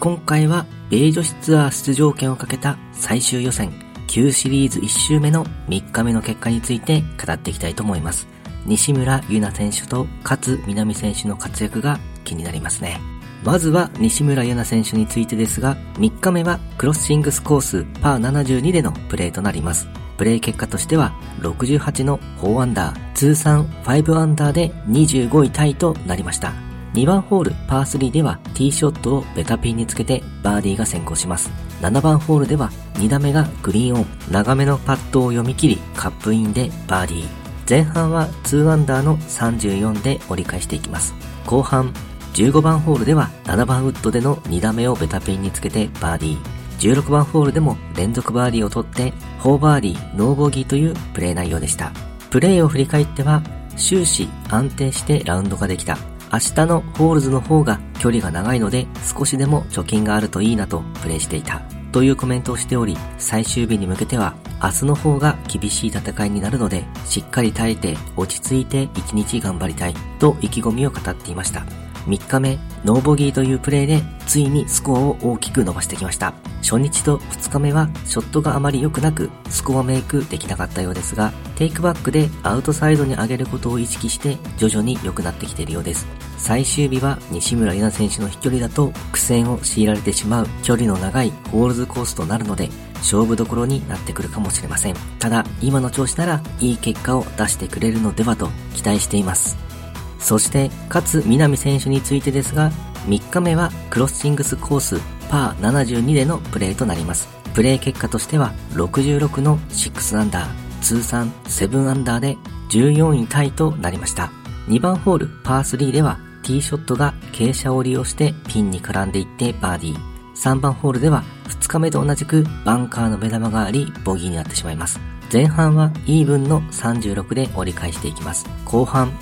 今回は米女子ツアー出場権をかけた最終予選 Q シリーズ1周目の3日目の結果について語っていきたいと思います。西村優奈選手と勝南選手の活躍が気になりますね。まずは西村優奈選手についてですが、3日目はクロッシングスコースパー72でのプレーとなります。プレー結果としては68の4アンダー、通算5アンダーで25位タイとなりました。2番ホールパー3ではティーショットをベタピンにつけてバーディーが先行します。7番ホールでは2打目がグリーンオン、長めのパットを読み切りカップインでバーディー。前半は2アンダーの34で折り返していきます。後半15番ホールでは7番ウッドでの2打目をベタピンにつけてバーディー。16番ホールでも連続バーディーを取って4バーディー、ノーボギーというプレー内容でした。プレーを振り返っては終始安定してラウンドができた。明日のホールズの方が距離が長いので少しでも貯金があるといいなとプレイしていた。というコメントをしており、最終日に向けては明日の方が厳しい戦いになるので、しっかり耐えて落ち着いて一日頑張りたいと意気込みを語っていました。3日目、ノーボギーというプレーで、ついにスコアを大きく伸ばしてきました。初日と2日目は、ショットがあまり良くなく、スコアメイクできなかったようですが、テイクバックでアウトサイドに上げることを意識して、徐々に良くなってきているようです。最終日は西村優奈選手の飛距離だと苦戦を強いられてしまう距離の長いホールズコースとなるので勝負どころになってくるかもしれません。ただ今の調子ならいい結果を出してくれるのではと期待しています。そして、勝南選手についてですが、3日目はクロッシングスコースパー72でのプレーとなります。プレー結果としては66の6アンダー、通算7アンダーで14位タイとなりました。2番ホールパー3ではティーショットが傾斜を利用してピンに絡んでいってバーディー。3番ホールでは2日目と同じくバンカーの目玉がありボギーになってしまいます。前半はイーブンの36で折り返していきます。後半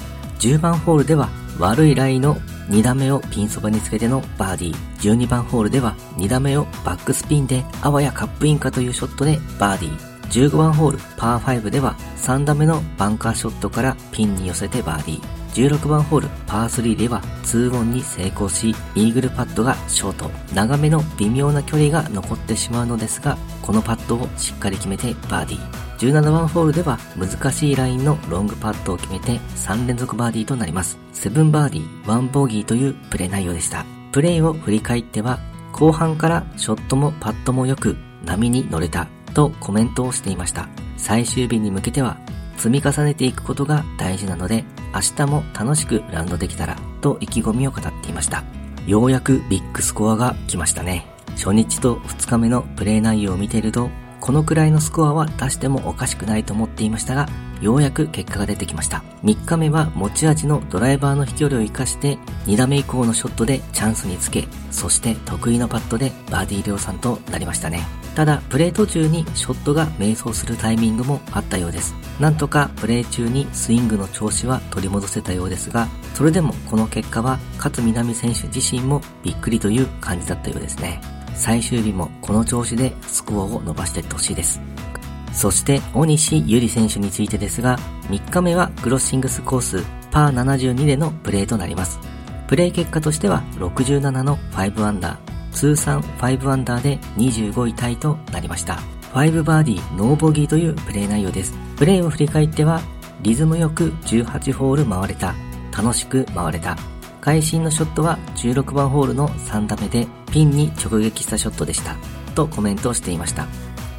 10番ホールでは悪いラインの2打目をピンそばにつけてのバーディー。12番ホールでは2打目をバックスピンであわやカップインかというショットでバーディー。15番ホールパー5では3打目のバンカーショットからピンに寄せてバーディー。16番ホールパー3では2オンに成功し、イーグルパットがショート。長めの微妙な距離が残ってしまうのですが、このパットをしっかり決めてバーディー。17番ホールでは難しいラインのロングパットを決めて3連続バーディーとなります。7バーディー、1ボギーというプレー内容でした。プレーを振り返っては、後半からショットもパットも良く波に乗れたとコメントをしていました。最終日に向けては積み重ねていくことが大事なので明日も楽しくラウンドできたらと意気込みを語っていました。ようやくビッグスコアが来ましたね。初日と2日目のプレー内容を見ているとこのくらいのスコアは出してもおかしくないと思っていましたが、ようやく結果が出てきました。3日目は持ち味のドライバーの飛距離を活かして、2打目以降のショットでチャンスにつけ、そして得意のパットでバーディー量産となりましたね。ただ、プレー途中にショットが迷走するタイミングもあったようです。なんとかプレー中にスイングの調子は取り戻せたようですが、それでもこの結果は勝南選手自身もびっくりという感じだったようですね。最終日もこの調子でスコアを伸ばしていってほしいです。そして、大西ゆり選手についてですが、3日目はクロッシングスコースパー72でのプレーとなります。プレー結果としては67の5アンダー、通算5アンダーで25位タイとなりました。5バーディーノーボギーというプレー内容です。プレーを振り返っては、リズムよく18ホール回れた、楽しく回れた、会心のショットは16番ホールの3打目でピンに直撃したショットでした。とコメントをしていました。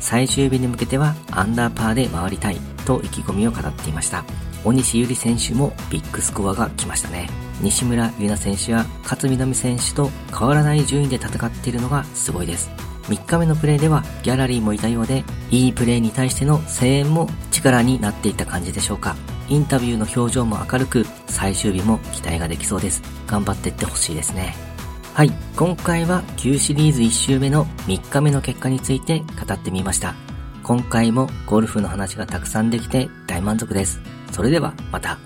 最終日に向けてはアンダーパーで回りたいと意気込みを語っていました。大西ゆり選手もビッグスコアが来ましたね。西村優奈選手や勝みなみ選手と変わらない順位で戦っているのがすごいです。3日目のプレーではギャラリーもいたようで、いいプレーに対しての声援も力になっていた感じでしょうか。インタビューの表情も明るく、最終日も期待ができそうです。頑張っていってほしいですね。はい、今回は Q シリーズ1周目の3日目の結果について語ってみました。今回もゴルフの話がたくさんできて大満足です。それではまた。